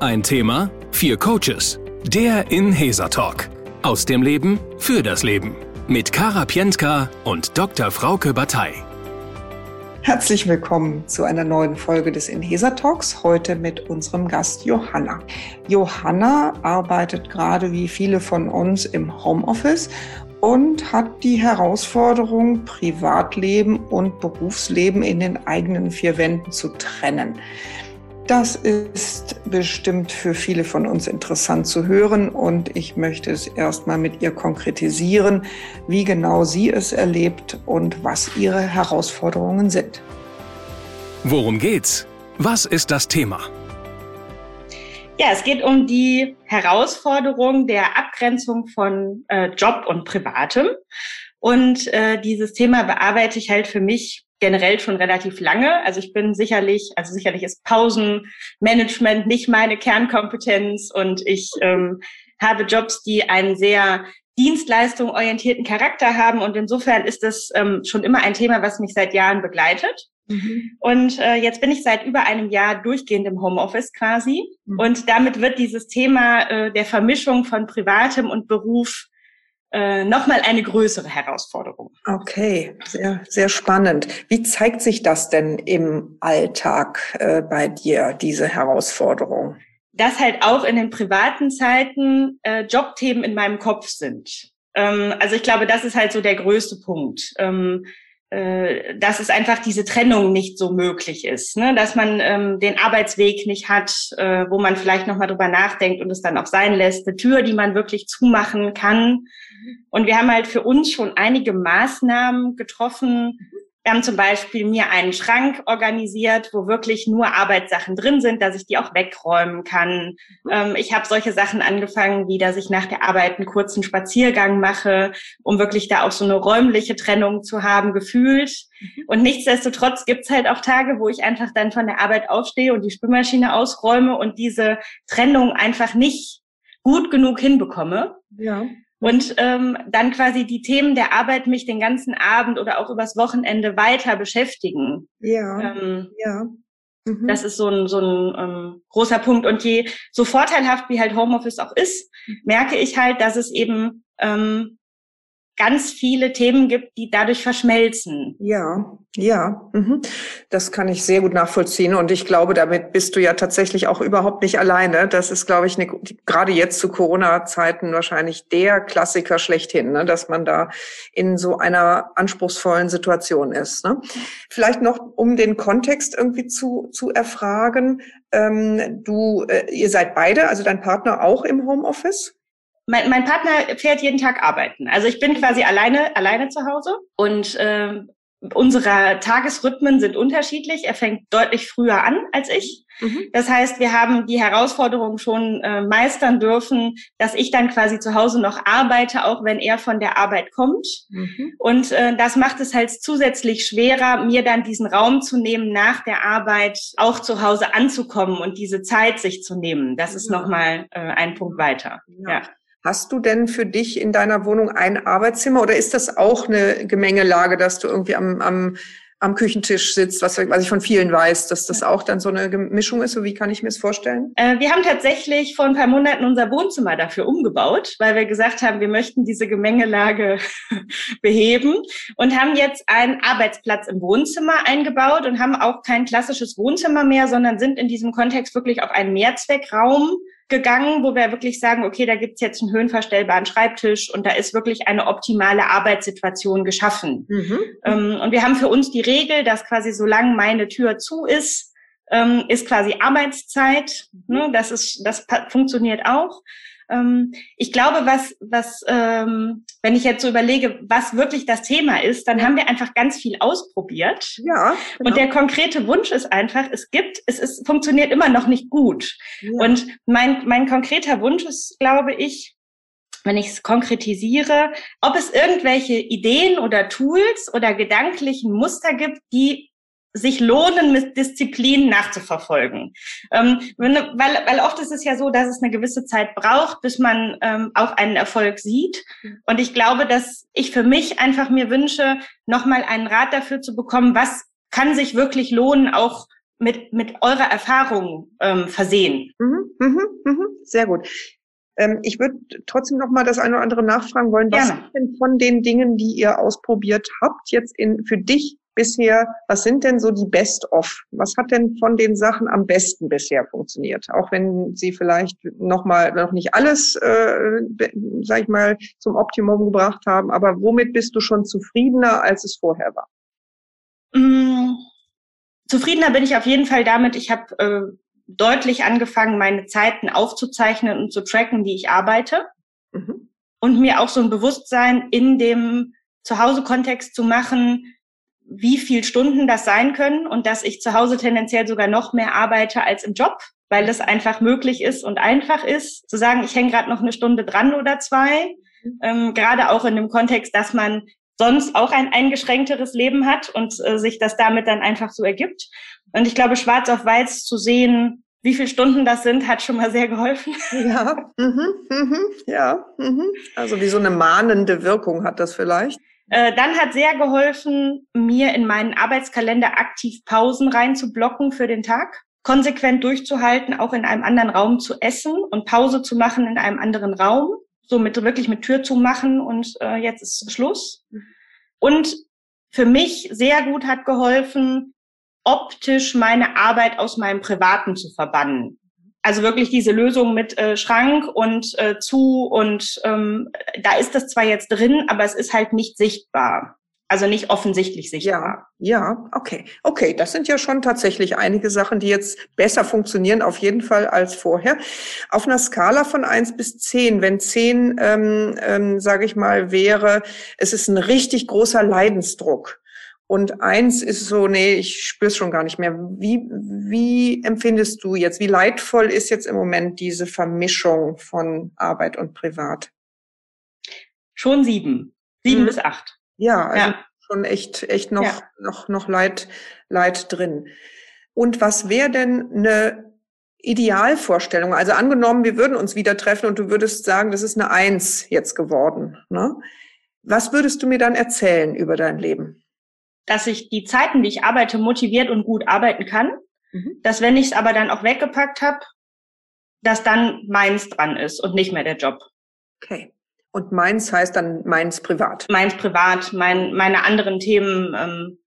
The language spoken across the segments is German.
Ein Thema, vier Coaches. Der Inhesa Talk. Aus dem Leben für das Leben. Mit Kara Pientka und Dr. Frauke Batei. Herzlich willkommen zu einer neuen Folge des Inhesa Talks. Heute mit unserem Gast Johanna. Johanna arbeitet gerade wie viele von uns im Homeoffice und hat die Herausforderung, Privatleben und Berufsleben in den eigenen vier Wänden zu trennen. Das ist bestimmt für viele von uns interessant zu hören und ich möchte es erstmal mit ihr konkretisieren, wie genau sie es erlebt und was ihre Herausforderungen sind. Worum geht's? Was ist das Thema? Ja, es geht um die Herausforderung der Abgrenzung von äh, Job und Privatem. Und äh, dieses Thema bearbeite ich halt für mich generell schon relativ lange. Also ich bin sicherlich, also sicherlich ist Pausenmanagement nicht meine Kernkompetenz und ich ähm, habe Jobs, die einen sehr dienstleistungsorientierten Charakter haben und insofern ist das ähm, schon immer ein Thema, was mich seit Jahren begleitet. Mhm. Und äh, jetzt bin ich seit über einem Jahr durchgehend im Homeoffice quasi. Mhm. Und damit wird dieses Thema äh, der Vermischung von Privatem und Beruf äh, nochmal eine größere Herausforderung. Okay, sehr, sehr spannend. Wie zeigt sich das denn im Alltag äh, bei dir, diese Herausforderung? Dass halt auch in den privaten Zeiten äh, Jobthemen in meinem Kopf sind. Ähm, also ich glaube, das ist halt so der größte Punkt. Ähm, äh, dass es einfach diese Trennung nicht so möglich ist, ne? dass man ähm, den Arbeitsweg nicht hat, äh, wo man vielleicht noch mal drüber nachdenkt und es dann auch sein lässt, eine Tür, die man wirklich zumachen kann. Und wir haben halt für uns schon einige Maßnahmen getroffen, wir haben zum Beispiel mir einen Schrank organisiert, wo wirklich nur Arbeitssachen drin sind, dass ich die auch wegräumen kann. Ähm, ich habe solche Sachen angefangen, wie dass ich nach der Arbeit einen kurzen Spaziergang mache, um wirklich da auch so eine räumliche Trennung zu haben, gefühlt. Mhm. Und nichtsdestotrotz gibt's halt auch Tage, wo ich einfach dann von der Arbeit aufstehe und die Spülmaschine ausräume und diese Trennung einfach nicht gut genug hinbekomme. Ja und ähm, dann quasi die Themen der Arbeit mich den ganzen Abend oder auch übers Wochenende weiter beschäftigen. Ja. Ähm, ja. Mhm. Das ist so ein, so ein ähm, großer Punkt. Und je so vorteilhaft wie halt Homeoffice auch ist, mhm. merke ich halt, dass es eben ähm, ganz viele Themen gibt, die dadurch verschmelzen. Ja, ja, mhm. das kann ich sehr gut nachvollziehen. Und ich glaube, damit bist du ja tatsächlich auch überhaupt nicht alleine. Das ist, glaube ich, eine, gerade jetzt zu Corona-Zeiten wahrscheinlich der Klassiker schlechthin, ne? dass man da in so einer anspruchsvollen Situation ist. Ne? Vielleicht noch, um den Kontext irgendwie zu, zu erfragen. Ähm, du, äh, ihr seid beide, also dein Partner auch im Homeoffice? Mein, mein Partner fährt jeden Tag arbeiten. Also ich bin quasi alleine, alleine zu Hause und äh, unsere Tagesrhythmen sind unterschiedlich. Er fängt deutlich früher an als ich. Mhm. Das heißt, wir haben die Herausforderung schon äh, meistern dürfen, dass ich dann quasi zu Hause noch arbeite, auch wenn er von der Arbeit kommt. Mhm. Und äh, das macht es halt zusätzlich schwerer, mir dann diesen Raum zu nehmen, nach der Arbeit auch zu Hause anzukommen und diese Zeit sich zu nehmen. Das ist ja. nochmal äh, ein Punkt weiter. Ja. ja. Hast du denn für dich in deiner Wohnung ein Arbeitszimmer oder ist das auch eine Gemengelage, dass du irgendwie am, am, am Küchentisch sitzt, was, was ich von vielen weiß, dass das auch dann so eine Mischung ist? So wie kann ich mir das vorstellen? Äh, wir haben tatsächlich vor ein paar Monaten unser Wohnzimmer dafür umgebaut, weil wir gesagt haben, wir möchten diese Gemengelage beheben und haben jetzt einen Arbeitsplatz im Wohnzimmer eingebaut und haben auch kein klassisches Wohnzimmer mehr, sondern sind in diesem Kontext wirklich auf einen Mehrzweckraum gegangen, wo wir wirklich sagen, okay, da gibt's jetzt einen höhenverstellbaren Schreibtisch und da ist wirklich eine optimale Arbeitssituation geschaffen. Mhm. Ähm, und wir haben für uns die Regel, dass quasi solange meine Tür zu ist, ähm, ist quasi Arbeitszeit. Ne? Das ist, das funktioniert auch. Ähm, ich glaube, was, was, ähm, wenn ich jetzt so überlege, was wirklich das Thema ist, dann haben wir einfach ganz viel ausprobiert. Ja. Genau. Und der konkrete Wunsch ist einfach, es gibt, es ist, funktioniert immer noch nicht gut. Ja. Und mein, mein konkreter Wunsch ist, glaube ich, wenn ich es konkretisiere, ob es irgendwelche Ideen oder Tools oder gedanklichen Muster gibt, die sich lohnen, mit Disziplin nachzuverfolgen. Ähm, wenn, weil, weil oft ist es ja so, dass es eine gewisse Zeit braucht, bis man ähm, auch einen Erfolg sieht. Und ich glaube, dass ich für mich einfach mir wünsche, nochmal einen Rat dafür zu bekommen, was kann sich wirklich lohnen, auch mit, mit eurer Erfahrung ähm, versehen. Mhm, mhm, mhm, sehr gut. Ähm, ich würde trotzdem noch mal das eine oder andere nachfragen wollen. Was Gerne. sind denn von den Dingen, die ihr ausprobiert habt, jetzt in, für dich bisher, was sind denn so die Best-of? Was hat denn von den Sachen am besten bisher funktioniert? Auch wenn sie vielleicht noch mal noch nicht alles, äh, sag ich mal, zum Optimum gebracht haben, aber womit bist du schon zufriedener, als es vorher war? Mm, zufriedener bin ich auf jeden Fall damit. Ich habe äh, deutlich angefangen, meine Zeiten aufzuzeichnen und zu tracken, wie ich arbeite. Mhm. Und mir auch so ein Bewusstsein in dem Zuhause-Kontext zu machen, wie viel Stunden das sein können und dass ich zu Hause tendenziell sogar noch mehr arbeite als im Job, weil es einfach möglich ist und einfach ist, zu sagen, ich hänge gerade noch eine Stunde dran oder zwei. Mhm. Ähm, gerade auch in dem Kontext, dass man sonst auch ein eingeschränkteres Leben hat und äh, sich das damit dann einfach so ergibt. Und ich glaube, schwarz auf weiß zu sehen, wie viele Stunden das sind, hat schon mal sehr geholfen. Ja, mhm, mhm, ja. Mhm. Also wie so eine mahnende Wirkung hat das vielleicht. Äh, dann hat sehr geholfen, mir in meinen Arbeitskalender aktiv Pausen reinzublocken für den Tag, konsequent durchzuhalten, auch in einem anderen Raum zu essen und Pause zu machen in einem anderen Raum, so mit wirklich mit Tür zu machen und äh, jetzt ist Schluss. Und für mich sehr gut hat geholfen, optisch meine Arbeit aus meinem Privaten zu verbannen. Also wirklich diese Lösung mit äh, Schrank und äh, zu und ähm, da ist das zwar jetzt drin, aber es ist halt nicht sichtbar. Also nicht offensichtlich sichtbar. Ja, ja, okay. Okay, das sind ja schon tatsächlich einige Sachen, die jetzt besser funktionieren, auf jeden Fall als vorher. Auf einer Skala von eins bis zehn, wenn zehn, ähm, ähm, sage ich mal, wäre, es ist ein richtig großer Leidensdruck. Und eins ist so, nee, ich spüre es schon gar nicht mehr. Wie, wie empfindest du jetzt, wie leidvoll ist jetzt im Moment diese Vermischung von Arbeit und Privat? Schon sieben. Sieben mhm. bis acht. Ja, also ja. schon echt, echt noch, ja. noch, noch Leid, Leid drin. Und was wäre denn eine Idealvorstellung? Also angenommen, wir würden uns wieder treffen und du würdest sagen, das ist eine Eins jetzt geworden. Ne? Was würdest du mir dann erzählen über dein Leben? Dass ich die Zeiten, die ich arbeite, motiviert und gut arbeiten kann. Mhm. Dass wenn ich es aber dann auch weggepackt habe, dass dann meins dran ist und nicht mehr der Job. Okay. Und meins heißt dann meins privat. Meins privat, mein, meine anderen Themen. Ähm,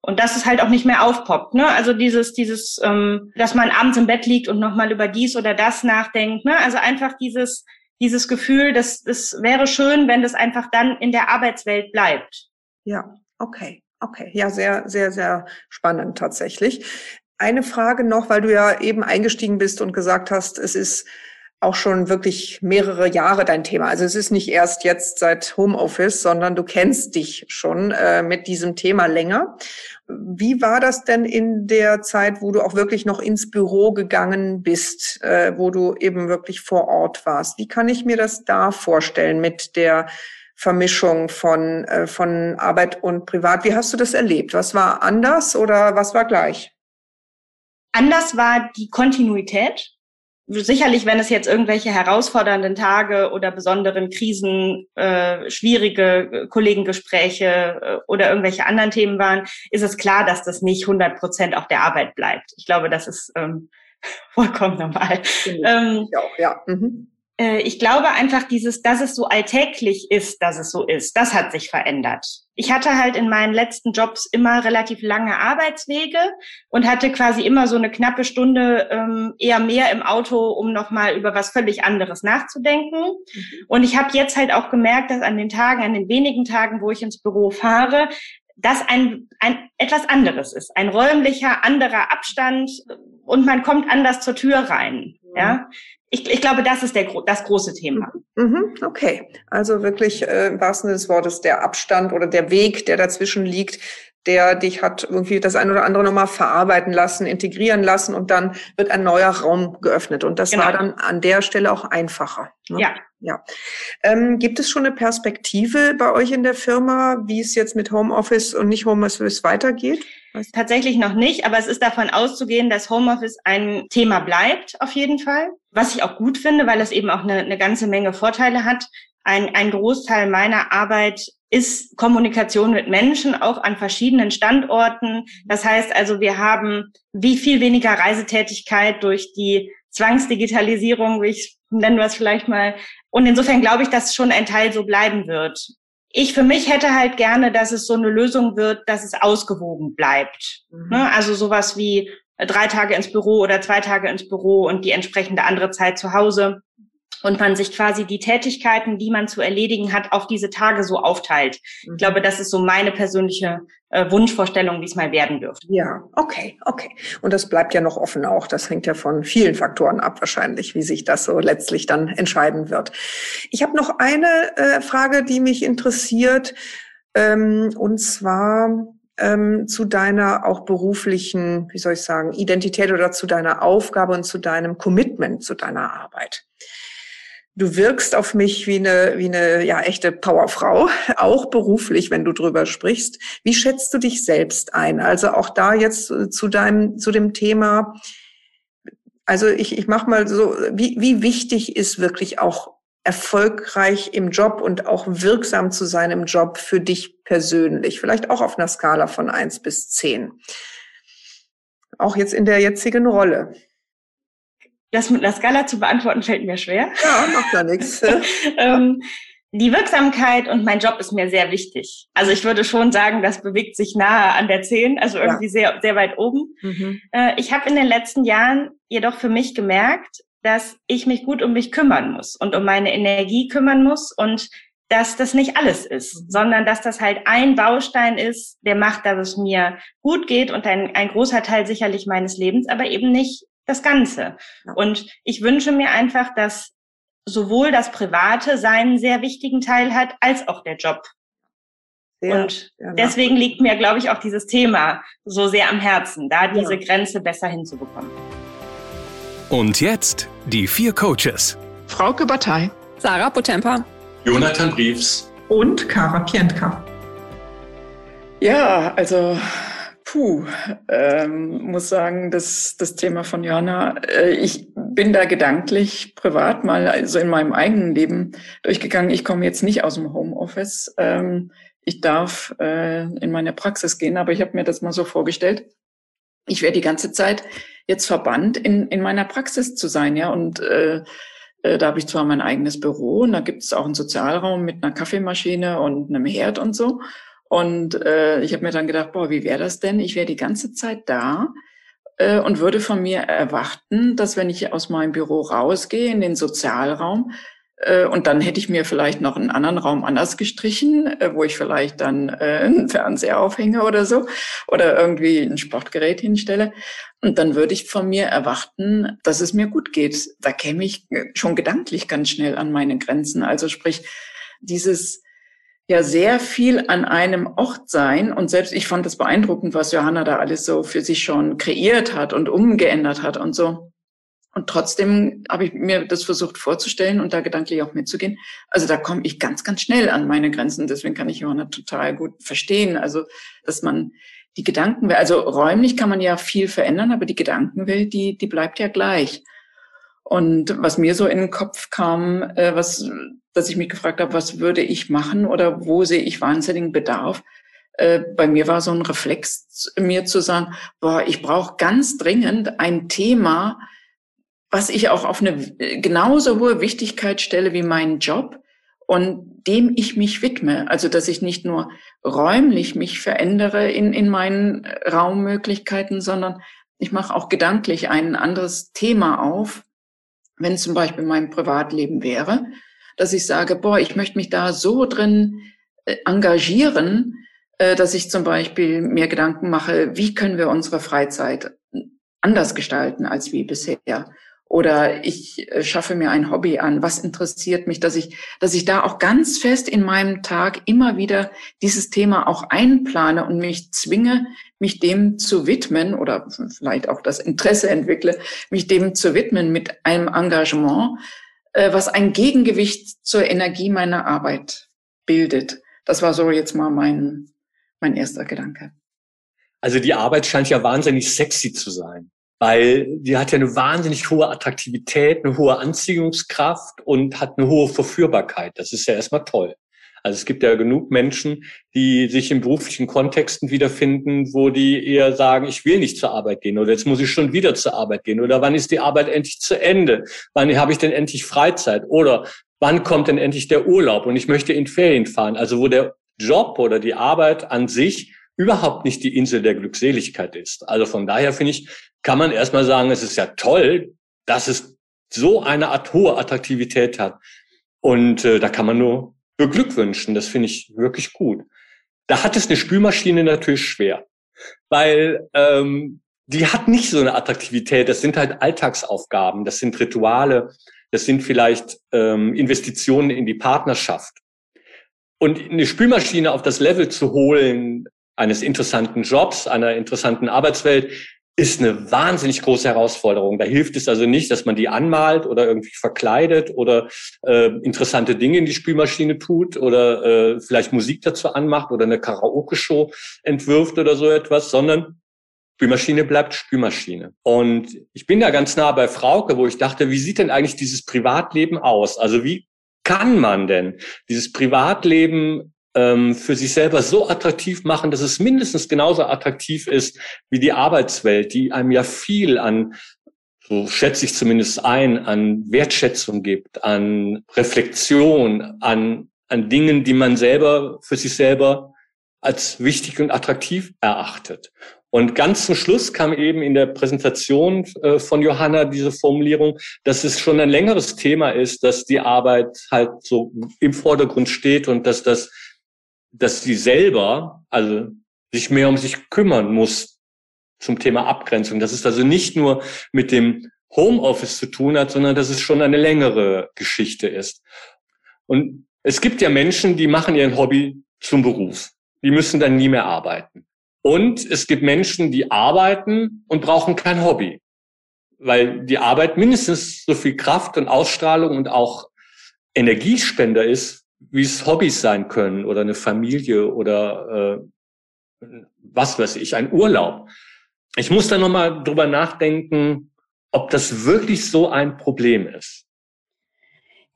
und dass es halt auch nicht mehr aufpoppt. Ne? Also dieses, dieses, ähm, dass man abends im Bett liegt und nochmal über dies oder das nachdenkt. Ne? Also einfach dieses, dieses Gefühl, dass es wäre schön, wenn das einfach dann in der Arbeitswelt bleibt. Ja, okay. Okay, ja, sehr, sehr, sehr spannend tatsächlich. Eine Frage noch, weil du ja eben eingestiegen bist und gesagt hast, es ist auch schon wirklich mehrere Jahre dein Thema. Also es ist nicht erst jetzt seit Homeoffice, sondern du kennst dich schon äh, mit diesem Thema länger. Wie war das denn in der Zeit, wo du auch wirklich noch ins Büro gegangen bist, äh, wo du eben wirklich vor Ort warst? Wie kann ich mir das da vorstellen mit der Vermischung von, äh, von Arbeit und Privat. Wie hast du das erlebt? Was war anders oder was war gleich? Anders war die Kontinuität. Sicherlich, wenn es jetzt irgendwelche herausfordernden Tage oder besonderen Krisen, äh, schwierige äh, Kollegengespräche äh, oder irgendwelche anderen Themen waren, ist es klar, dass das nicht 100 Prozent auf der Arbeit bleibt. Ich glaube, das ist ähm, vollkommen normal. Ähm, auch, ja. Mhm. Äh, ich glaube einfach dieses, dass es so alltäglich ist, dass es so ist, das hat sich verändert. Ich hatte halt in meinen letzten Jobs immer relativ lange Arbeitswege und hatte quasi immer so eine knappe Stunde ähm, eher mehr im Auto, um nochmal über was völlig anderes nachzudenken. Mhm. Und ich habe jetzt halt auch gemerkt, dass an den Tagen, an den wenigen Tagen, wo ich ins Büro fahre, das ein, ein etwas anderes ist, ein räumlicher anderer Abstand und man kommt anders zur Tür rein. Ja, ich, ich glaube, das ist der, das große Thema. Mhm, okay, also wirklich äh, im wahrsten Sinne des Wortes der Abstand oder der Weg, der dazwischen liegt, der dich hat irgendwie das ein oder andere nochmal verarbeiten lassen, integrieren lassen und dann wird ein neuer Raum geöffnet. Und das genau. war dann an der Stelle auch einfacher. Ne? Ja. Ja. Ähm, gibt es schon eine Perspektive bei euch in der Firma, wie es jetzt mit Homeoffice und nicht Homeoffice weitergeht? Tatsächlich noch nicht, aber es ist davon auszugehen, dass Homeoffice ein Thema bleibt, auf jeden Fall. Was ich auch gut finde, weil es eben auch eine, eine ganze Menge Vorteile hat. Ein, ein Großteil meiner Arbeit ist Kommunikation mit Menschen, auch an verschiedenen Standorten. Das heißt also, wir haben wie viel weniger Reisetätigkeit durch die Zwangsdigitalisierung, wie ich nennen wir es vielleicht mal. Und insofern glaube ich, dass schon ein Teil so bleiben wird. Ich für mich hätte halt gerne, dass es so eine Lösung wird, dass es ausgewogen bleibt. Mhm. Ne? Also sowas wie drei Tage ins Büro oder zwei Tage ins Büro und die entsprechende andere Zeit zu Hause und man sich quasi die Tätigkeiten, die man zu erledigen hat, auf diese Tage so aufteilt. Ich mhm. glaube, das ist so meine persönliche äh, Wunschvorstellung, wie es mal werden dürfte. Ja, okay, okay. Und das bleibt ja noch offen auch. Das hängt ja von vielen Faktoren ab wahrscheinlich, wie sich das so letztlich dann entscheiden wird. Ich habe noch eine äh, Frage, die mich interessiert, ähm, und zwar ähm, zu deiner auch beruflichen, wie soll ich sagen, Identität oder zu deiner Aufgabe und zu deinem Commitment zu deiner Arbeit. Du wirkst auf mich wie eine, wie eine ja, echte Powerfrau, auch beruflich, wenn du drüber sprichst. Wie schätzt du dich selbst ein? Also auch da jetzt zu deinem, zu dem Thema. Also ich, ich mach mal so, wie, wie wichtig ist wirklich auch erfolgreich im Job und auch wirksam zu sein im Job für dich persönlich? Vielleicht auch auf einer Skala von eins bis zehn. Auch jetzt in der jetzigen Rolle. Das mit einer Skala zu beantworten fällt mir schwer. Ja, macht ja nichts. ähm, die Wirksamkeit und mein Job ist mir sehr wichtig. Also ich würde schon sagen, das bewegt sich nahe an der 10, also irgendwie ja. sehr, sehr weit oben. Mhm. Äh, ich habe in den letzten Jahren jedoch für mich gemerkt, dass ich mich gut um mich kümmern muss und um meine Energie kümmern muss und dass das nicht alles ist, mhm. sondern dass das halt ein Baustein ist, der macht, dass es mir gut geht und ein, ein großer Teil sicherlich meines Lebens, aber eben nicht das Ganze. Und ich wünsche mir einfach, dass sowohl das Private seinen sehr wichtigen Teil hat, als auch der Job. Sehr, und deswegen liegt mir, glaube ich, auch dieses Thema so sehr am Herzen, da diese ja. Grenze besser hinzubekommen. Und jetzt die vier Coaches. Frauke Batei. Sarah Potempa. Jonathan Briefs. Und Kara Pientka. Ja, also Puh, ähm, muss sagen, das, das Thema von Johanna, äh, ich bin da gedanklich privat mal also in meinem eigenen Leben durchgegangen. Ich komme jetzt nicht aus dem Homeoffice. Ähm, ich darf äh, in meine Praxis gehen, aber ich habe mir das mal so vorgestellt. Ich wäre die ganze Zeit jetzt verbannt, in, in meiner Praxis zu sein, ja. Und äh, äh, da habe ich zwar mein eigenes Büro und da gibt es auch einen Sozialraum mit einer Kaffeemaschine und einem Herd und so. Und äh, ich habe mir dann gedacht, boah, wie wäre das denn? Ich wäre die ganze Zeit da äh, und würde von mir erwarten, dass wenn ich aus meinem Büro rausgehe in den Sozialraum, äh, und dann hätte ich mir vielleicht noch einen anderen Raum anders gestrichen, äh, wo ich vielleicht dann äh, einen Fernseher aufhänge oder so oder irgendwie ein Sportgerät hinstelle. Und dann würde ich von mir erwarten, dass es mir gut geht. Da käme ich schon gedanklich ganz schnell an meine Grenzen. Also sprich, dieses ja sehr viel an einem Ort sein. Und selbst ich fand es beeindruckend, was Johanna da alles so für sich schon kreiert hat und umgeändert hat und so. Und trotzdem habe ich mir das versucht vorzustellen und da gedanklich auch mitzugehen. Also da komme ich ganz, ganz schnell an meine Grenzen. Deswegen kann ich Johanna total gut verstehen. Also, dass man die Gedankenwelt, also räumlich kann man ja viel verändern, aber die Gedankenwelt, die, die bleibt ja gleich. Und was mir so in den Kopf kam, äh, was dass ich mich gefragt habe, was würde ich machen oder wo sehe ich wahnsinnigen Bedarf. Äh, bei mir war so ein Reflex, mir zu sagen, boah, ich brauche ganz dringend ein Thema, was ich auch auf eine genauso hohe Wichtigkeit stelle wie meinen Job und dem ich mich widme. Also, dass ich nicht nur räumlich mich verändere in, in meinen Raummöglichkeiten, sondern ich mache auch gedanklich ein anderes Thema auf, wenn zum Beispiel mein Privatleben wäre dass ich sage, boah, ich möchte mich da so drin äh, engagieren, äh, dass ich zum Beispiel mir Gedanken mache, wie können wir unsere Freizeit anders gestalten als wie bisher? Oder ich äh, schaffe mir ein Hobby an. Was interessiert mich, dass ich, dass ich da auch ganz fest in meinem Tag immer wieder dieses Thema auch einplane und mich zwinge, mich dem zu widmen oder vielleicht auch das Interesse entwickle, mich dem zu widmen mit einem Engagement, was ein Gegengewicht zur Energie meiner Arbeit bildet. Das war so jetzt mal mein, mein erster Gedanke. Also die Arbeit scheint ja wahnsinnig sexy zu sein. weil die hat ja eine wahnsinnig hohe Attraktivität, eine hohe Anziehungskraft und hat eine hohe Verführbarkeit. Das ist ja erstmal toll. Also es gibt ja genug Menschen, die sich in beruflichen Kontexten wiederfinden, wo die eher sagen, ich will nicht zur Arbeit gehen oder jetzt muss ich schon wieder zur Arbeit gehen oder wann ist die Arbeit endlich zu Ende? Wann habe ich denn endlich Freizeit? Oder wann kommt denn endlich der Urlaub und ich möchte in Ferien fahren? Also wo der Job oder die Arbeit an sich überhaupt nicht die Insel der Glückseligkeit ist. Also von daher finde ich, kann man erstmal sagen, es ist ja toll, dass es so eine Art hohe Attraktivität hat. Und äh, da kann man nur beglückwünschen. Das finde ich wirklich gut. Da hat es eine Spülmaschine natürlich schwer, weil ähm, die hat nicht so eine Attraktivität. Das sind halt Alltagsaufgaben, das sind Rituale, das sind vielleicht ähm, Investitionen in die Partnerschaft. Und eine Spülmaschine auf das Level zu holen eines interessanten Jobs, einer interessanten Arbeitswelt, ist eine wahnsinnig große Herausforderung. Da hilft es also nicht, dass man die anmalt oder irgendwie verkleidet oder äh, interessante Dinge in die Spülmaschine tut oder äh, vielleicht Musik dazu anmacht oder eine Karaoke-Show entwirft oder so etwas, sondern Spülmaschine bleibt Spülmaschine. Und ich bin da ganz nah bei Frauke, wo ich dachte, wie sieht denn eigentlich dieses Privatleben aus? Also wie kann man denn dieses Privatleben ähm, für sich selber so attraktiv machen, dass es mindestens genauso attraktiv ist wie die Arbeitswelt, die einem ja viel an, so schätze ich zumindest ein, an Wertschätzung gibt, an Reflexion, an, an Dingen, die man selber für sich selber als wichtig und attraktiv erachtet. Und ganz zum Schluss kam eben in der Präsentation äh, von Johanna diese Formulierung, dass es schon ein längeres Thema ist, dass die Arbeit halt so im Vordergrund steht und dass das dass sie selber, also sich mehr um sich kümmern muss zum Thema Abgrenzung. Dass es also nicht nur mit dem Homeoffice zu tun hat, sondern dass es schon eine längere Geschichte ist. Und es gibt ja Menschen, die machen ihren Hobby zum Beruf. Die müssen dann nie mehr arbeiten. Und es gibt Menschen, die arbeiten und brauchen kein Hobby, weil die Arbeit mindestens so viel Kraft und Ausstrahlung und auch Energiespender ist wie es Hobbys sein können oder eine Familie oder äh, was weiß ich, ein Urlaub. Ich muss da nochmal drüber nachdenken, ob das wirklich so ein Problem ist.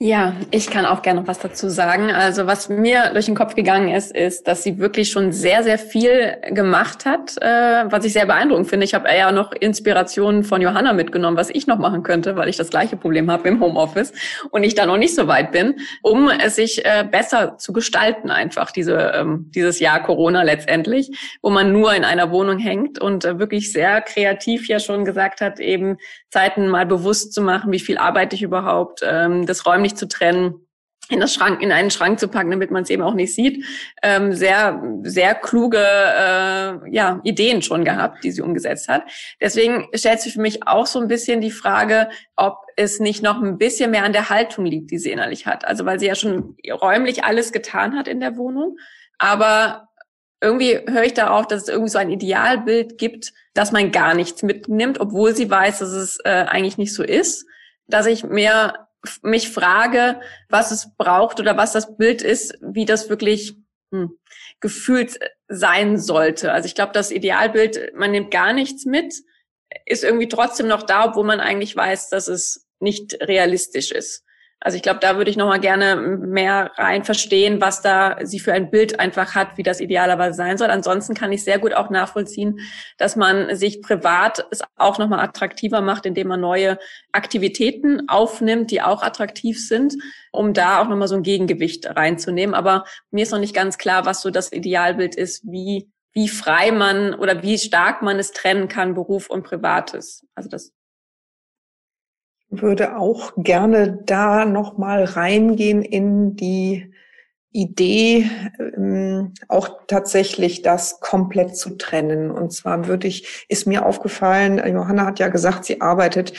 Ja, ich kann auch gerne was dazu sagen. Also was mir durch den Kopf gegangen ist, ist, dass sie wirklich schon sehr, sehr viel gemacht hat, äh, was ich sehr beeindruckend finde. Ich habe ja noch Inspirationen von Johanna mitgenommen, was ich noch machen könnte, weil ich das gleiche Problem habe im Homeoffice und ich da noch nicht so weit bin, um es sich äh, besser zu gestalten einfach, diese, ähm, dieses Jahr Corona letztendlich, wo man nur in einer Wohnung hängt und äh, wirklich sehr kreativ ja schon gesagt hat, eben Zeiten mal bewusst zu machen, wie viel arbeite ich überhaupt, ähm, das räumlich zu trennen in das Schrank, in einen Schrank zu packen, damit man es eben auch nicht sieht. Ähm, sehr, sehr kluge äh, ja, Ideen schon gehabt, die sie umgesetzt hat. Deswegen stellt sich für mich auch so ein bisschen die Frage, ob es nicht noch ein bisschen mehr an der Haltung liegt, die sie innerlich hat. Also weil sie ja schon räumlich alles getan hat in der Wohnung, aber irgendwie höre ich da auch, dass es irgendwie so ein Idealbild gibt, dass man gar nichts mitnimmt, obwohl sie weiß, dass es äh, eigentlich nicht so ist. Dass ich mehr mich frage, was es braucht oder was das Bild ist, wie das wirklich hm, gefühlt sein sollte. Also ich glaube, das Idealbild, man nimmt gar nichts mit, ist irgendwie trotzdem noch da, obwohl man eigentlich weiß, dass es nicht realistisch ist. Also ich glaube, da würde ich noch mal gerne mehr rein verstehen, was da sie für ein Bild einfach hat, wie das idealerweise sein soll. Ansonsten kann ich sehr gut auch nachvollziehen, dass man sich privat es auch noch mal attraktiver macht, indem man neue Aktivitäten aufnimmt, die auch attraktiv sind, um da auch noch mal so ein Gegengewicht reinzunehmen. Aber mir ist noch nicht ganz klar, was so das Idealbild ist, wie wie frei man oder wie stark man es trennen kann, Beruf und Privates. Also das würde auch gerne da noch mal reingehen in die Idee, ähm, auch tatsächlich das komplett zu trennen. Und zwar würde ich, ist mir aufgefallen, Johanna hat ja gesagt, sie arbeitet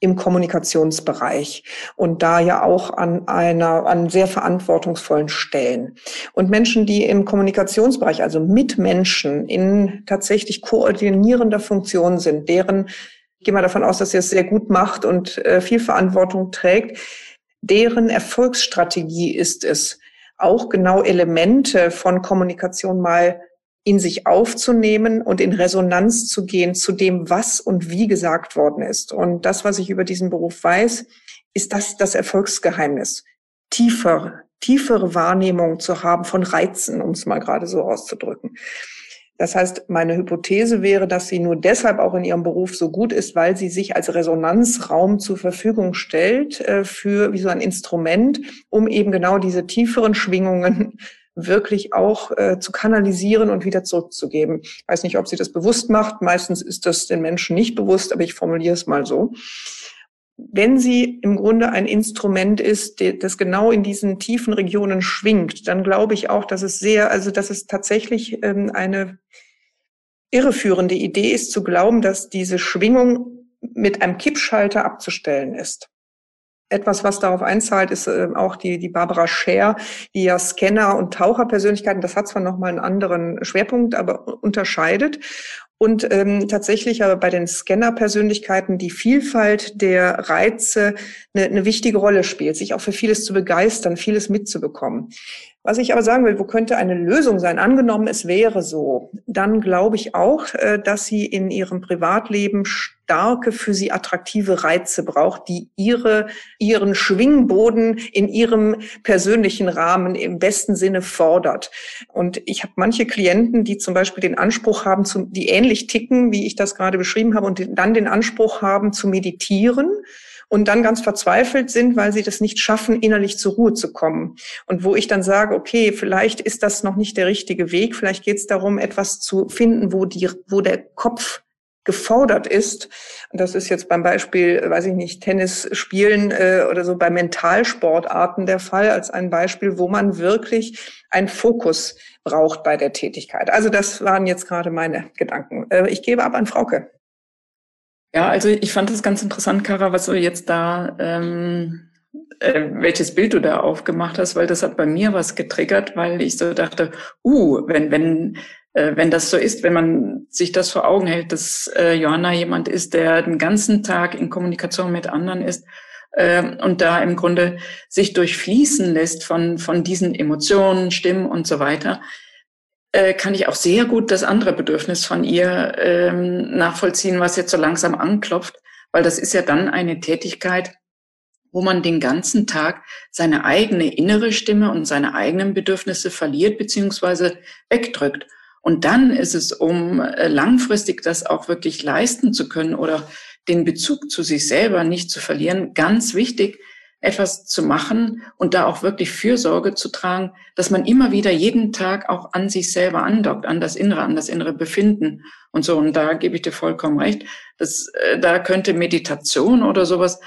im Kommunikationsbereich und da ja auch an einer, an sehr verantwortungsvollen Stellen. Und Menschen, die im Kommunikationsbereich, also mit Menschen in tatsächlich koordinierender Funktion sind, deren ich gehe mal davon aus, dass sie es sehr gut macht und äh, viel Verantwortung trägt. Deren Erfolgsstrategie ist es, auch genau Elemente von Kommunikation mal in sich aufzunehmen und in Resonanz zu gehen zu dem, was und wie gesagt worden ist. Und das, was ich über diesen Beruf weiß, ist das das Erfolgsgeheimnis. Tiefer, tiefere Wahrnehmung zu haben von Reizen, um es mal gerade so auszudrücken. Das heißt, meine Hypothese wäre, dass sie nur deshalb auch in ihrem Beruf so gut ist, weil sie sich als Resonanzraum zur Verfügung stellt äh, für wie so ein Instrument, um eben genau diese tieferen Schwingungen wirklich auch äh, zu kanalisieren und wieder zurückzugeben. Ich weiß nicht, ob sie das bewusst macht. Meistens ist das den Menschen nicht bewusst, aber ich formuliere es mal so wenn sie im Grunde ein Instrument ist, das genau in diesen tiefen Regionen schwingt, dann glaube ich auch, dass es sehr, also dass es tatsächlich ähm, eine irreführende Idee ist, zu glauben, dass diese Schwingung mit einem Kippschalter abzustellen ist. Etwas, was darauf einzahlt, ist äh, auch die, die Barbara Scher, die ja Scanner und Taucherpersönlichkeiten, das hat zwar nochmal einen anderen Schwerpunkt, aber unterscheidet. Und ähm, tatsächlich aber bei den Scanner-Persönlichkeiten die Vielfalt der Reize eine, eine wichtige Rolle spielt, sich auch für vieles zu begeistern, vieles mitzubekommen. Was ich aber sagen will, wo könnte eine Lösung sein? Angenommen, es wäre so, dann glaube ich auch, äh, dass sie in ihrem Privatleben starke, für sie attraktive Reize braucht, die ihre, ihren Schwingboden in ihrem persönlichen Rahmen im besten Sinne fordert. Und ich habe manche Klienten, die zum Beispiel den Anspruch haben, die ähnlich ticken, wie ich das gerade beschrieben habe, und dann den Anspruch haben zu meditieren und dann ganz verzweifelt sind, weil sie das nicht schaffen, innerlich zur Ruhe zu kommen. Und wo ich dann sage, okay, vielleicht ist das noch nicht der richtige Weg, vielleicht geht es darum, etwas zu finden, wo, die, wo der Kopf gefordert ist. Und das ist jetzt beim Beispiel, weiß ich nicht, Tennis spielen äh, oder so bei Mentalsportarten der Fall, als ein Beispiel, wo man wirklich einen Fokus braucht bei der Tätigkeit. Also das waren jetzt gerade meine Gedanken. Äh, ich gebe ab an Frauke. Ja, also ich fand es ganz interessant, Kara, was du jetzt da, ähm, äh, welches Bild du da aufgemacht hast, weil das hat bei mir was getriggert, weil ich so dachte, uh, wenn, wenn, äh, wenn das so ist, wenn man sich das vor Augen hält, dass äh, Johanna jemand ist, der den ganzen Tag in Kommunikation mit anderen ist, äh, und da im Grunde sich durchfließen lässt von, von diesen Emotionen, Stimmen und so weiter, äh, kann ich auch sehr gut das andere Bedürfnis von ihr ähm, nachvollziehen, was jetzt so langsam anklopft, weil das ist ja dann eine Tätigkeit, wo man den ganzen Tag seine eigene innere Stimme und seine eigenen Bedürfnisse verliert beziehungsweise wegdrückt. Und dann ist es, um äh, langfristig das auch wirklich leisten zu können oder den Bezug zu sich selber nicht zu verlieren, ganz wichtig, etwas zu machen und da auch wirklich Fürsorge zu tragen, dass man immer wieder jeden Tag auch an sich selber andockt, an das Innere, an das innere Befinden und so. Und da gebe ich dir vollkommen recht. dass äh, da könnte Meditation oder sowas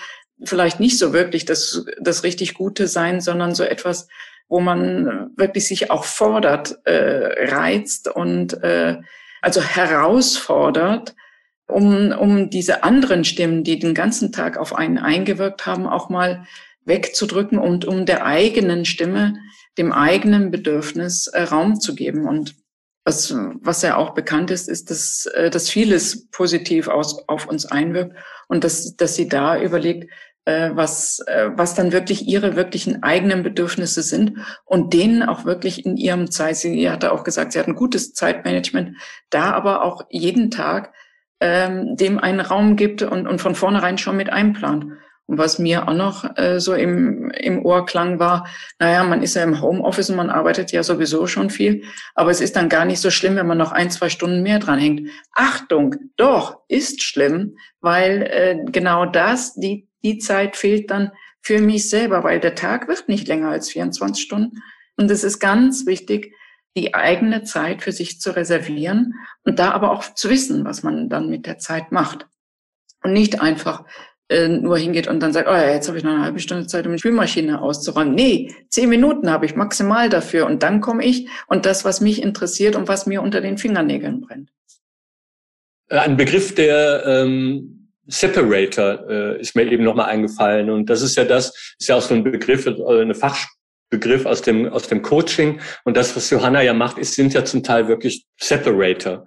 vielleicht nicht so wirklich das, das richtig Gute sein, sondern so etwas, wo man wirklich sich auch fordert, äh, reizt und äh, also herausfordert, um, um diese anderen Stimmen, die den ganzen Tag auf einen eingewirkt haben, auch mal wegzudrücken und um der eigenen Stimme, dem eigenen Bedürfnis äh, Raum zu geben. Und was, was ja auch bekannt ist, ist, dass, äh, dass vieles positiv aus, auf uns einwirkt und dass, dass sie da überlegt, äh, was, was dann wirklich ihre wirklichen eigenen Bedürfnisse sind und denen auch wirklich in ihrem Zeit, sie hatte auch gesagt, sie hat ein gutes Zeitmanagement, da aber auch jeden Tag ähm, dem einen Raum gibt und, und von vornherein schon mit einplant. Und was mir auch noch äh, so im, im Ohr klang war, naja, man ist ja im Homeoffice und man arbeitet ja sowieso schon viel, aber es ist dann gar nicht so schlimm, wenn man noch ein, zwei Stunden mehr dranhängt. Achtung, doch, ist schlimm, weil äh, genau das, die, die Zeit fehlt dann für mich selber, weil der Tag wird nicht länger als 24 Stunden. Und es ist ganz wichtig, die eigene Zeit für sich zu reservieren und da aber auch zu wissen, was man dann mit der Zeit macht. Und nicht einfach äh, nur hingeht und dann sagt, oh ja, jetzt habe ich noch eine halbe Stunde Zeit, um die Spülmaschine auszuräumen. Nee, zehn Minuten habe ich maximal dafür und dann komme ich und das, was mich interessiert und was mir unter den Fingernägeln brennt. Äh, ein Begriff der ähm, Separator äh, ist mir eben nochmal eingefallen und das ist ja das, ist ja auch so ein Begriff, äh, eine Fachbegriff aus dem aus dem Coaching und das, was Johanna ja macht, ist sind ja zum Teil wirklich Separator.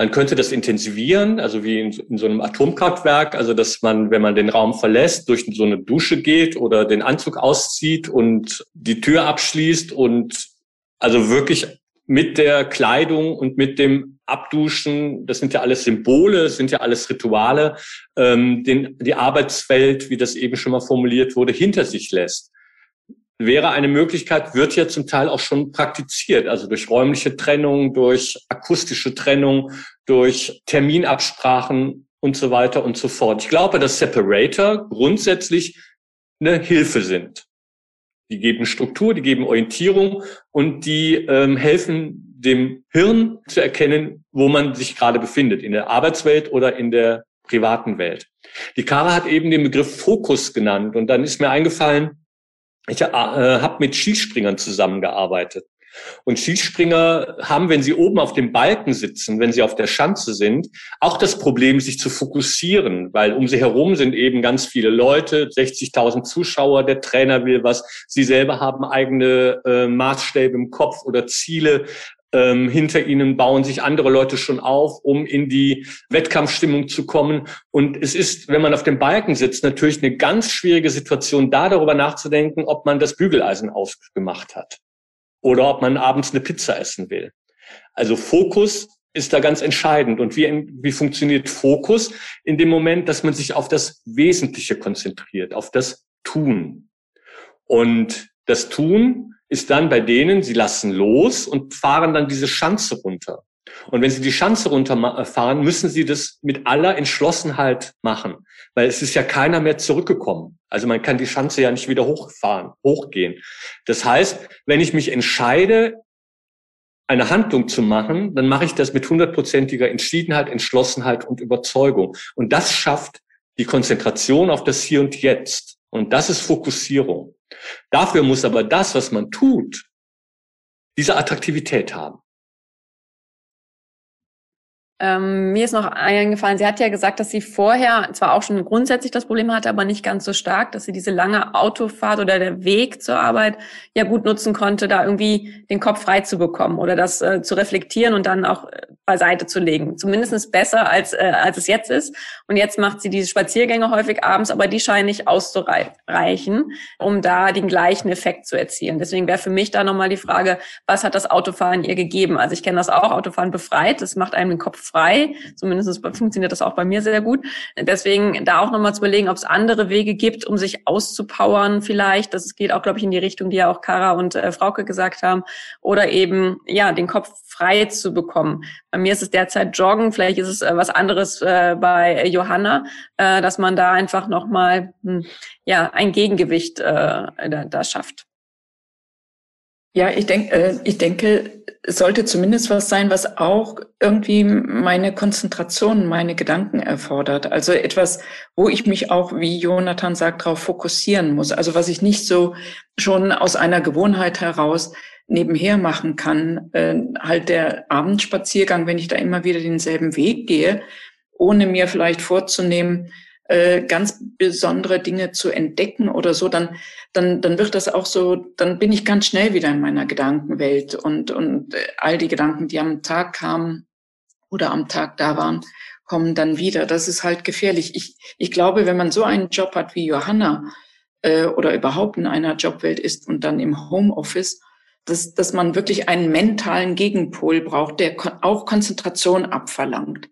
Man könnte das intensivieren, also wie in, in, so einem Atomkraftwerk, also dass man, wenn man den Raum verlässt, durch so eine Dusche geht oder den Anzug auszieht und die Tür abschließt und also wirklich mit der Kleidung und mit dem Abduschen, das sind ja alles Symbole, sind ja alles Rituale, ähm, den, die Arbeitswelt, wie das eben schon mal formuliert wurde, hinter sich lässt. Wäre eine Möglichkeit, wird ja zum Teil auch schon praktiziert, also durch räumliche Trennung, durch akustische Trennung, durch Terminabsprachen und so weiter und so fort. Ich glaube, dass Separator grundsätzlich eine Hilfe sind. Die geben Struktur, die geben Orientierung und die ähm, helfen dem Hirn zu erkennen, wo man sich gerade befindet, in der Arbeitswelt oder in der privaten Welt. Die Kara hat eben den Begriff Fokus genannt und dann ist mir eingefallen, ich äh, habe mit Skispringern zusammengearbeitet. Und Skispringer haben, wenn sie oben auf dem Balken sitzen, wenn sie auf der Schanze sind, auch das Problem, sich zu fokussieren, weil um sie herum sind eben ganz viele Leute, 60.000 Zuschauer, der Trainer will was, sie selber haben eigene äh, Maßstäbe im Kopf oder Ziele. Ähm, hinter ihnen bauen sich andere Leute schon auf, um in die Wettkampfstimmung zu kommen. Und es ist, wenn man auf dem Balken sitzt, natürlich eine ganz schwierige Situation, da darüber nachzudenken, ob man das Bügeleisen ausgemacht hat oder ob man abends eine Pizza essen will. Also Fokus ist da ganz entscheidend. Und wie, wie funktioniert Fokus? In dem Moment, dass man sich auf das Wesentliche konzentriert, auf das Tun. Und das Tun ist dann bei denen, sie lassen los und fahren dann diese Schanze runter. Und wenn Sie die Schanze runterfahren, müssen Sie das mit aller Entschlossenheit machen, weil es ist ja keiner mehr zurückgekommen. Also man kann die Schanze ja nicht wieder hochfahren, hochgehen. Das heißt, wenn ich mich entscheide, eine Handlung zu machen, dann mache ich das mit hundertprozentiger Entschiedenheit, Entschlossenheit und Überzeugung. Und das schafft die Konzentration auf das Hier und Jetzt. Und das ist Fokussierung. Dafür muss aber das, was man tut, diese Attraktivität haben. Ähm, mir ist noch eingefallen, sie hat ja gesagt, dass sie vorher zwar auch schon grundsätzlich das Problem hatte, aber nicht ganz so stark, dass sie diese lange Autofahrt oder der Weg zur Arbeit ja gut nutzen konnte, da irgendwie den Kopf frei zu bekommen oder das äh, zu reflektieren und dann auch äh, beiseite zu legen. Zumindest besser, als, äh, als es jetzt ist. Und jetzt macht sie diese Spaziergänge häufig abends, aber die scheinen nicht auszureichen, um da den gleichen Effekt zu erzielen. Deswegen wäre für mich da nochmal die Frage, was hat das Autofahren ihr gegeben? Also ich kenne das auch, Autofahren befreit, das macht einem den Kopf frei. Zumindest funktioniert das auch bei mir sehr gut. Deswegen da auch nochmal zu überlegen, ob es andere Wege gibt, um sich auszupowern vielleicht. Das geht auch, glaube ich, in die Richtung, die ja auch Kara und äh, Frauke gesagt haben. Oder eben, ja, den Kopf frei zu bekommen. Bei mir ist es derzeit Joggen. Vielleicht ist es äh, was anderes äh, bei Johanna, äh, dass man da einfach nochmal, hm, ja, ein Gegengewicht äh, da, da schafft. Ja, ich denke, äh, ich denke, es sollte zumindest was sein, was auch irgendwie meine Konzentration, meine Gedanken erfordert. Also etwas, wo ich mich auch, wie Jonathan sagt, darauf fokussieren muss. Also was ich nicht so schon aus einer Gewohnheit heraus nebenher machen kann. Äh, halt der Abendspaziergang, wenn ich da immer wieder denselben Weg gehe, ohne mir vielleicht vorzunehmen, äh, ganz besondere Dinge zu entdecken oder so, dann, dann, dann wird das auch so, dann bin ich ganz schnell wieder in meiner Gedankenwelt und, und äh, all die Gedanken, die am Tag kamen oder am Tag da waren, kommen dann wieder. Das ist halt gefährlich. Ich, ich glaube, wenn man so einen Job hat wie Johanna äh, oder überhaupt in einer Jobwelt ist und dann im Homeoffice, dass, dass man wirklich einen mentalen Gegenpol braucht, der auch Konzentration abverlangt.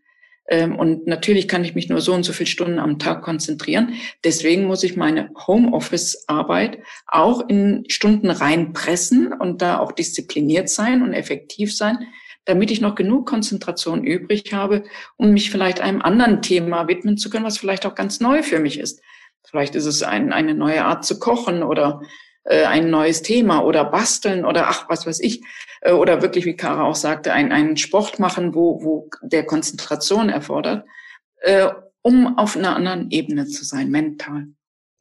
Ähm, und natürlich kann ich mich nur so und so viele Stunden am Tag konzentrieren. Deswegen muss ich meine Homeoffice-Arbeit auch in Stunden reinpressen und da auch diszipliniert sein und effektiv sein, damit ich noch genug Konzentration übrig habe, um mich vielleicht einem anderen Thema widmen zu können, was vielleicht auch ganz neu für mich ist. Vielleicht ist es ein, eine neue Art zu kochen oder äh, ein neues Thema oder basteln oder ach, was weiß ich. Äh, oder wirklich, wie Kara auch sagte, ein, einen Sport machen, wo, wo der Konzentration erfordert, äh, um auf einer anderen Ebene zu sein, mental.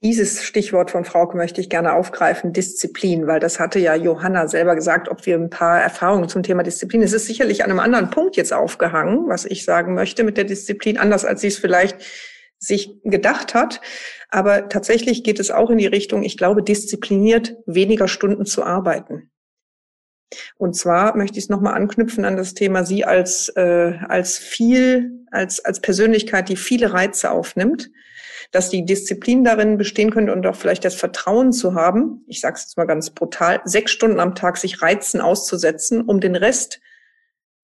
Dieses Stichwort von Frauke möchte ich gerne aufgreifen, Disziplin, weil das hatte ja Johanna selber gesagt, ob wir ein paar Erfahrungen zum Thema Disziplin. Es ist sicherlich an einem anderen Punkt jetzt aufgehangen, was ich sagen möchte mit der Disziplin, anders als sie es vielleicht sich gedacht hat. Aber tatsächlich geht es auch in die Richtung, ich glaube, diszipliniert weniger Stunden zu arbeiten. Und zwar möchte ich es nochmal anknüpfen an das Thema Sie als, äh, als viel, als, als Persönlichkeit, die viele Reize aufnimmt, dass die Disziplin darin bestehen könnte und auch vielleicht das Vertrauen zu haben, ich sage es jetzt mal ganz brutal, sechs Stunden am Tag sich Reizen auszusetzen, um den Rest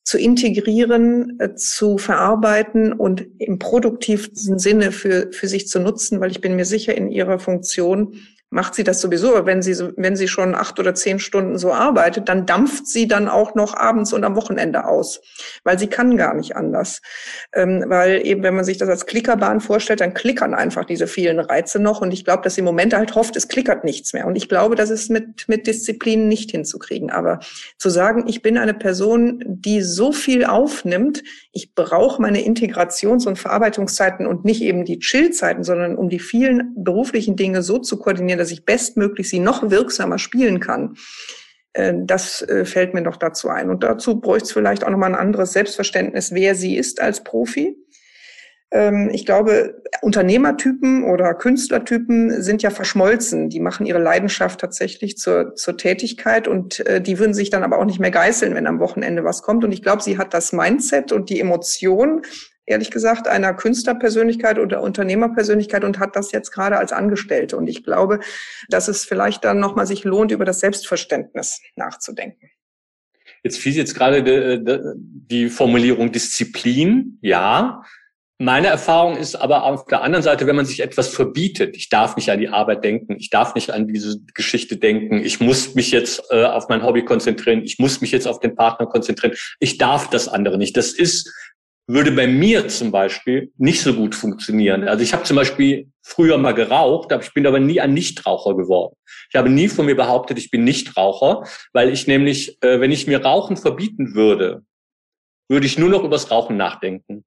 zu integrieren, äh, zu verarbeiten und im produktivsten Sinne für, für sich zu nutzen, weil ich bin mir sicher, in ihrer Funktion macht sie das sowieso. Aber wenn sie, wenn sie schon acht oder zehn Stunden so arbeitet, dann dampft sie dann auch noch abends und am Wochenende aus, weil sie kann gar nicht anders. Ähm, weil eben, wenn man sich das als Klickerbahn vorstellt, dann klickern einfach diese vielen Reize noch. Und ich glaube, dass sie im Moment halt hofft, es klickert nichts mehr. Und ich glaube, das ist mit, mit Disziplin nicht hinzukriegen. Aber zu sagen, ich bin eine Person, die so viel aufnimmt, ich brauche meine Integrations- und Verarbeitungszeiten und nicht eben die Chillzeiten, sondern um die vielen beruflichen Dinge so zu koordinieren, dass ich bestmöglich sie noch wirksamer spielen kann. Äh, das äh, fällt mir noch dazu ein. Und dazu bräuchte es vielleicht auch nochmal ein anderes Selbstverständnis, wer sie ist als Profi. Ähm, ich glaube, Unternehmertypen oder Künstlertypen sind ja verschmolzen. Die machen ihre Leidenschaft tatsächlich zur, zur Tätigkeit und äh, die würden sich dann aber auch nicht mehr geißeln, wenn am Wochenende was kommt. Und ich glaube, sie hat das Mindset und die Emotion, ehrlich gesagt, einer Künstlerpersönlichkeit oder Unternehmerpersönlichkeit und hat das jetzt gerade als Angestellte. Und ich glaube, dass es vielleicht dann nochmal sich lohnt, über das Selbstverständnis nachzudenken. Jetzt fiel jetzt gerade die, die Formulierung Disziplin, ja. Meine Erfahrung ist aber auf der anderen Seite, wenn man sich etwas verbietet, ich darf nicht an die Arbeit denken, ich darf nicht an diese Geschichte denken, ich muss mich jetzt äh, auf mein Hobby konzentrieren, ich muss mich jetzt auf den Partner konzentrieren, ich darf das andere nicht. Das ist würde bei mir zum Beispiel nicht so gut funktionieren. Also ich habe zum Beispiel früher mal geraucht, aber ich bin aber nie ein Nichtraucher geworden. Ich habe nie von mir behauptet, ich bin Nichtraucher, weil ich nämlich, äh, wenn ich mir Rauchen verbieten würde, würde ich nur noch übers Rauchen nachdenken.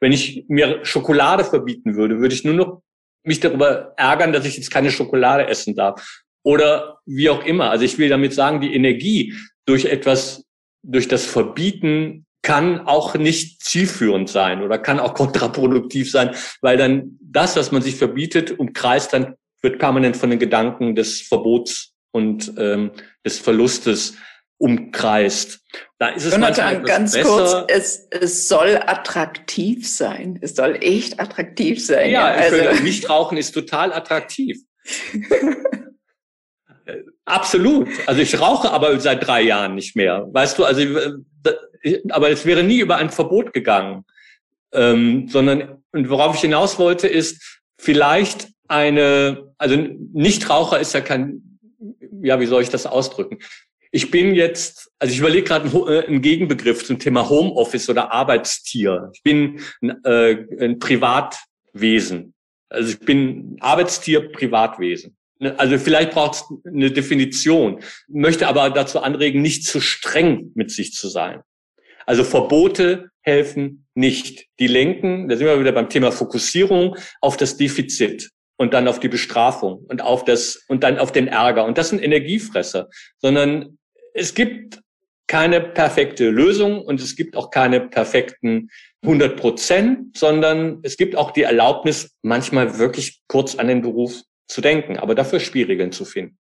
Wenn ich mir Schokolade verbieten würde, würde ich nur noch mich darüber ärgern, dass ich jetzt keine Schokolade essen darf. Oder wie auch immer. Also ich will damit sagen, die Energie durch etwas, durch das Verbieten kann auch nicht zielführend sein oder kann auch kontraproduktiv sein, weil dann das, was man sich verbietet, umkreist, dann wird permanent von den Gedanken des Verbots und ähm, des Verlustes umkreist. Da ist es Jonathan, ganz besser. kurz, es, es soll attraktiv sein. Es soll echt attraktiv sein. Ja, also. Nichtrauchen ist total attraktiv. Absolut. Also ich rauche aber seit drei Jahren nicht mehr. Weißt du, also aber es wäre nie über ein Verbot gegangen, ähm, sondern und worauf ich hinaus wollte ist vielleicht eine, also Nichtraucher ist ja kein, ja, wie soll ich das ausdrücken? Ich bin jetzt, also ich überlege gerade einen, äh, Gegenbegriff zum Thema Homeoffice oder Arbeitstier. Ich bin ein, äh, ein Privatwesen. Also ich bin Arbeitstier, Privatwesen. Ne, also vielleicht braucht es eine Definition, möchte aber dazu anregen, nicht zu streng mit sich zu sein. Also Verbote helfen nicht. Die lenken, da sind wir wieder beim Thema Fokussierung, auf das Defizit und dann auf die Bestrafung und auf das und dann auf den Ärger. Und das sind Energiefresser, sondern es gibt keine perfekte Lösung und es gibt auch keine perfekten 100 Prozent, sondern es gibt auch die Erlaubnis, manchmal wirklich kurz an den Beruf zu denken, aber dafür Spielregeln zu finden.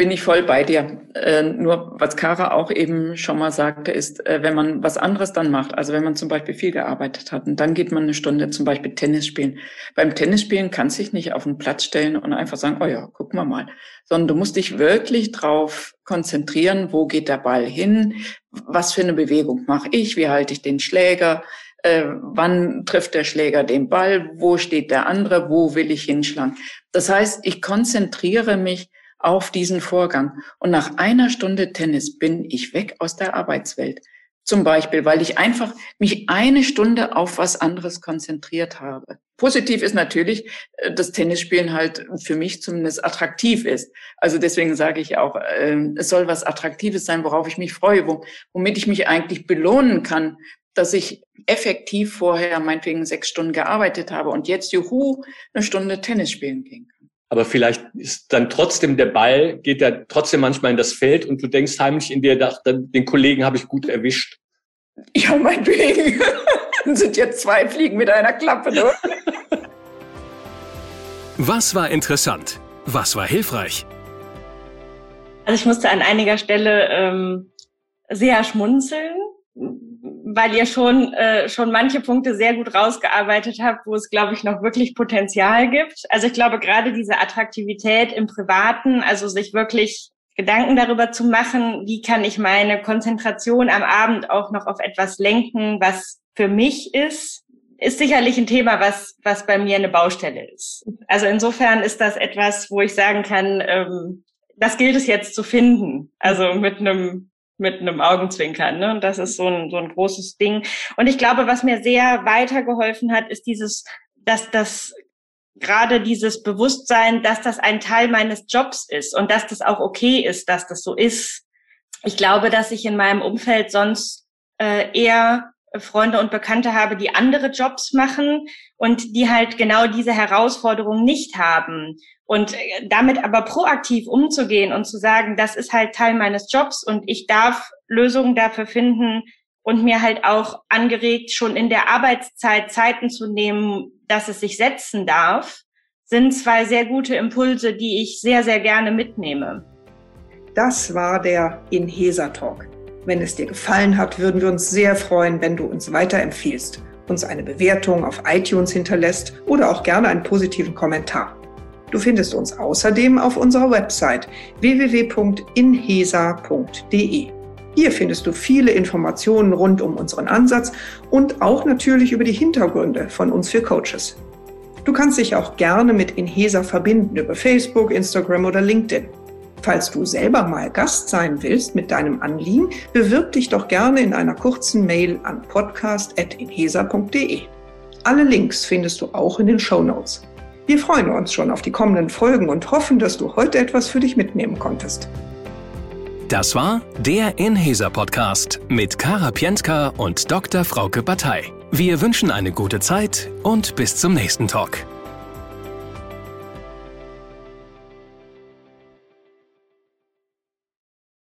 Bin ich voll bei dir. Äh, nur was Kara auch eben schon mal sagte, ist, äh, wenn man was anderes dann macht, also wenn man zum Beispiel viel gearbeitet hat und dann geht man eine Stunde zum Beispiel Tennis spielen. Beim Tennisspielen kannst du dich nicht auf den Platz stellen und einfach sagen, oh ja, gucken wir mal. Sondern du musst dich wirklich drauf konzentrieren, wo geht der Ball hin, was für eine Bewegung mache ich, wie halte ich den Schläger, äh, wann trifft der Schläger den Ball, wo steht der andere, wo will ich hinschlagen. Das heißt, ich konzentriere mich auf diesen Vorgang. Und nach einer Stunde Tennis bin ich weg aus der Arbeitswelt. Zum Beispiel, weil ich einfach mich eine Stunde auf was anderes konzentriert habe. Positiv ist natürlich, äh, dass Tennisspielen halt für mich zumindest attraktiv ist. Also deswegen sage ich auch, ähm, es soll was Attraktives sein, worauf ich mich freue, womit ich mich eigentlich belohnen kann, dass ich effektiv vorher meinetwegen sechs Stunden gearbeitet habe und jetzt, juhu, eine Stunde Tennis spielen kann. Aber vielleicht ist dann trotzdem der Ball, geht ja trotzdem manchmal in das Feld und du denkst heimlich in dir, den Kollegen habe ich gut erwischt. Ja, meinetwegen. Dann sind jetzt zwei Fliegen mit einer Klappe, ne? Was war interessant? Was war hilfreich? Also ich musste an einiger Stelle ähm, sehr schmunzeln, weil ihr schon äh, schon manche Punkte sehr gut rausgearbeitet habt, wo es glaube ich noch wirklich Potenzial gibt. Also ich glaube gerade diese Attraktivität im Privaten, also sich wirklich Gedanken darüber zu machen, wie kann ich meine Konzentration am Abend auch noch auf etwas lenken, was für mich ist, ist sicherlich ein Thema, was, was bei mir eine Baustelle ist. Also insofern ist das etwas, wo ich sagen kann, ähm, das gilt es jetzt zu finden. Also mit einem mit einem Augenzwinkern. Ne? Und das ist so ein, so ein großes Ding. Und ich glaube, was mir sehr weitergeholfen hat, ist dieses, dass das gerade dieses Bewusstsein, dass das ein Teil meines Jobs ist und dass das auch okay ist, dass das so ist. Ich glaube, dass ich in meinem Umfeld sonst äh, eher Freunde und Bekannte habe, die andere Jobs machen und die halt genau diese Herausforderung nicht haben. Und äh, damit aber proaktiv umzugehen und zu sagen, das ist halt Teil meines Jobs und ich darf Lösungen dafür finden und mir halt auch angeregt, schon in der Arbeitszeit Zeiten zu nehmen, dass es sich setzen darf, sind zwei sehr gute Impulse, die ich sehr, sehr gerne mitnehme. Das war der Inhesa Talk. Wenn es dir gefallen hat, würden wir uns sehr freuen, wenn du uns weiterempfiehlst, uns eine Bewertung auf iTunes hinterlässt oder auch gerne einen positiven Kommentar. Du findest uns außerdem auf unserer Website www.inhesa.de. Hier findest du viele Informationen rund um unseren Ansatz und auch natürlich über die Hintergründe von uns für Coaches. Du kannst dich auch gerne mit Inhesa verbinden über Facebook, Instagram oder LinkedIn. Falls du selber mal Gast sein willst mit deinem Anliegen, bewirb dich doch gerne in einer kurzen Mail an podcast.inhesa.de. Alle Links findest du auch in den Show Notes. Wir freuen uns schon auf die kommenden Folgen und hoffen, dass du heute etwas für dich mitnehmen konntest. Das war der Inhesa Podcast mit Kara Pientka und Dr. Frauke Batei. Wir wünschen eine gute Zeit und bis zum nächsten Talk.